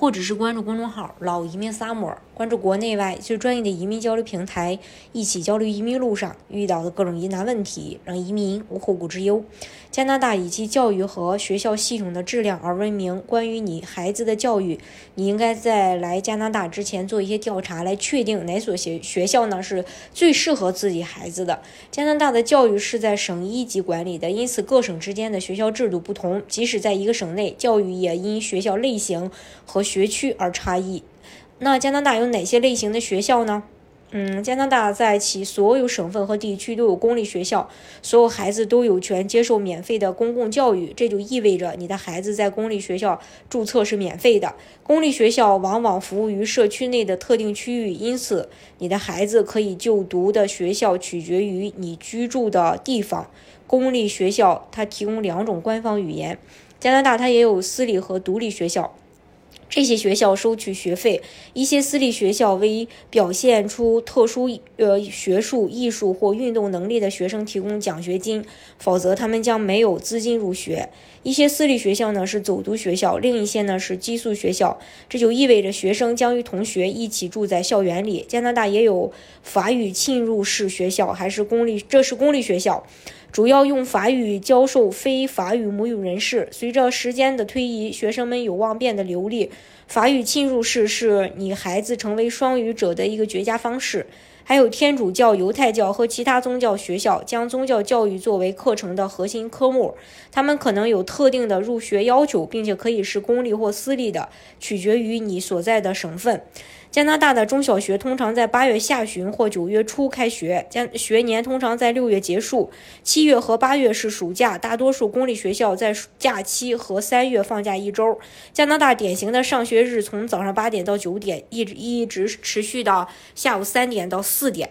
或者是关注公众号“老移民萨摩关注国内外最专业的移民交流平台，一起交流移民路上遇到的各种疑难问题，让移民无后顾之忧。加拿大以其教育和学校系统的质量而闻名。关于你孩子的教育，你应该在来加拿大之前做一些调查，来确定哪所学学校呢是最适合自己孩子的。加拿大的教育是在省一级管理的，因此各省之间的学校制度不同。即使在一个省内，教育也因学校类型和学区而差异。那加拿大有哪些类型的学校呢？嗯，加拿大在其所有省份和地区都有公立学校，所有孩子都有权接受免费的公共教育。这就意味着你的孩子在公立学校注册是免费的。公立学校往往服务于社区内的特定区域，因此你的孩子可以就读的学校取决于你居住的地方。公立学校它提供两种官方语言，加拿大它也有私立和独立学校。这些学校收取学费，一些私立学校为表现出特殊呃学术、艺术或运动能力的学生提供奖学金，否则他们将没有资金入学。一些私立学校呢是走读学校，另一些呢是寄宿学校，这就意味着学生将与同学一起住在校园里。加拿大也有法语浸入式学校，还是公立，这是公立学校。主要用法语教授非法语母语人士。随着时间的推移，学生们有望变得流利。法语侵入式是你孩子成为双语者的一个绝佳方式。还有天主教、犹太教和其他宗教学校将宗教教育作为课程的核心科目。他们可能有特定的入学要求，并且可以是公立或私立的，取决于你所在的省份。加拿大的中小学通常在八月下旬或九月初开学，将学年通常在六月结束。七月和八月是暑假，大多数公立学校在假期和三月放假一周。加拿大典型的上学日从早上八点到九点，一直一直持续到下午三点到四点。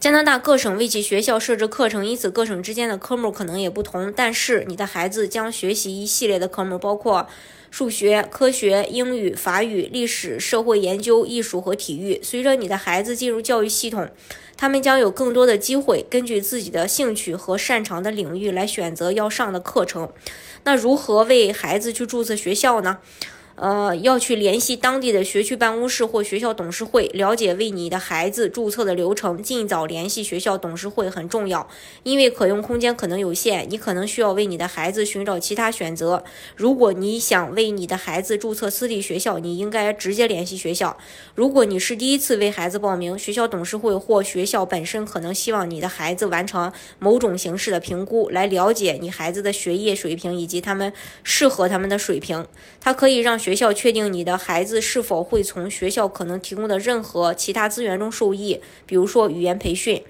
加拿大各省为其学校设置课程，因此各省之间的科目可能也不同。但是你的孩子将学习一系列的科目，包括。数学、科学、英语、法语、历史、社会研究、艺术和体育。随着你的孩子进入教育系统，他们将有更多的机会根据自己的兴趣和擅长的领域来选择要上的课程。那如何为孩子去注册学校呢？呃，要去联系当地的学区办公室或学校董事会，了解为你的孩子注册的流程。尽早联系学校董事会很重要，因为可用空间可能有限，你可能需要为你的孩子寻找其他选择。如果你想为你的孩子注册私立学校，你应该直接联系学校。如果你是第一次为孩子报名，学校董事会或学校本身可能希望你的孩子完成某种形式的评估，来了解你孩子的学业水平以及他们适合他们的水平。它可以让学学校确定你的孩子是否会从学校可能提供的任何其他资源中受益，比如说语言培训。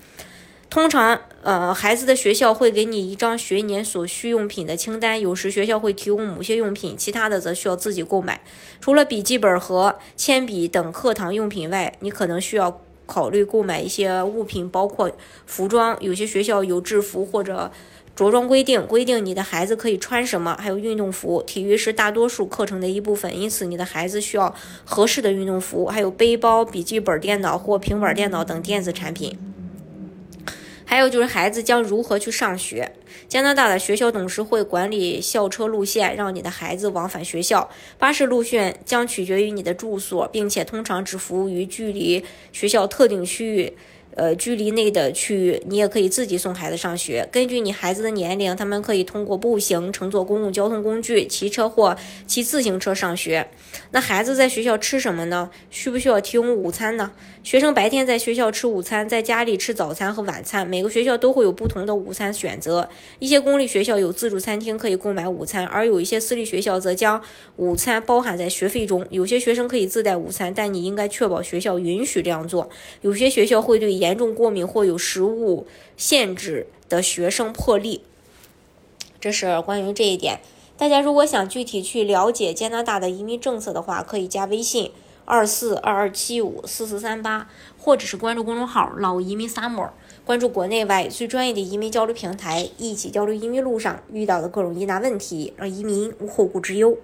通常，呃，孩子的学校会给你一张学年所需用品的清单，有时学校会提供某些用品，其他的则需要自己购买。除了笔记本和铅笔等课堂用品外，你可能需要考虑购买一些物品，包括服装。有些学校有制服或者。着装规定规定你的孩子可以穿什么，还有运动服。体育是大多数课程的一部分，因此你的孩子需要合适的运动服，还有背包、笔记本电脑或平板电脑等电子产品。还有就是孩子将如何去上学。加拿大的学校董事会管理校车路线，让你的孩子往返学校。巴士路线将取决于你的住所，并且通常只服务于距离学校特定区域。呃，距离内的区域，你也可以自己送孩子上学。根据你孩子的年龄，他们可以通过步行、乘坐公共交通工具、骑车或骑自行车上学。那孩子在学校吃什么呢？需不需要提供午餐呢？学生白天在学校吃午餐，在家里吃早餐和晚餐。每个学校都会有不同的午餐选择。一些公立学校有自助餐厅可以购买午餐，而有一些私立学校则将午餐包含在学费中。有些学生可以自带午餐，但你应该确保学校允许这样做。有些学校会对严重过敏或有食物限制的学生破例。这是关于这一点。大家如果想具体去了解加拿大的移民政策的话，可以加微信二四二二七五四四三八，或者是关注公众号“老移民 summer”，关注国内外最专业的移民交流平台，一起交流移民路上遇到的各种疑难问题，让移民无后顾之忧。